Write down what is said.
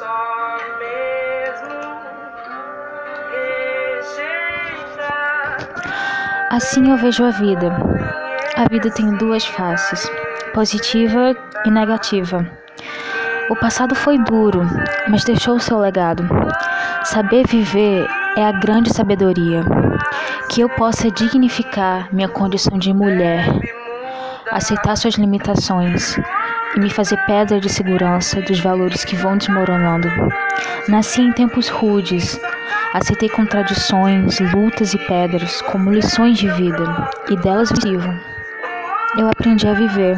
só mesmo rejeitar. Assim eu vejo a vida. A vida tem duas faces, positiva e negativa. O passado foi duro, mas deixou seu legado. Saber viver é a grande sabedoria. Que eu possa dignificar minha condição de mulher, aceitar suas limitações e me fazer pedra de segurança dos valores que vão desmoronando. Nasci em tempos rudes, aceitei contradições, lutas e pedras como lições de vida e delas vivo. Eu aprendi a viver.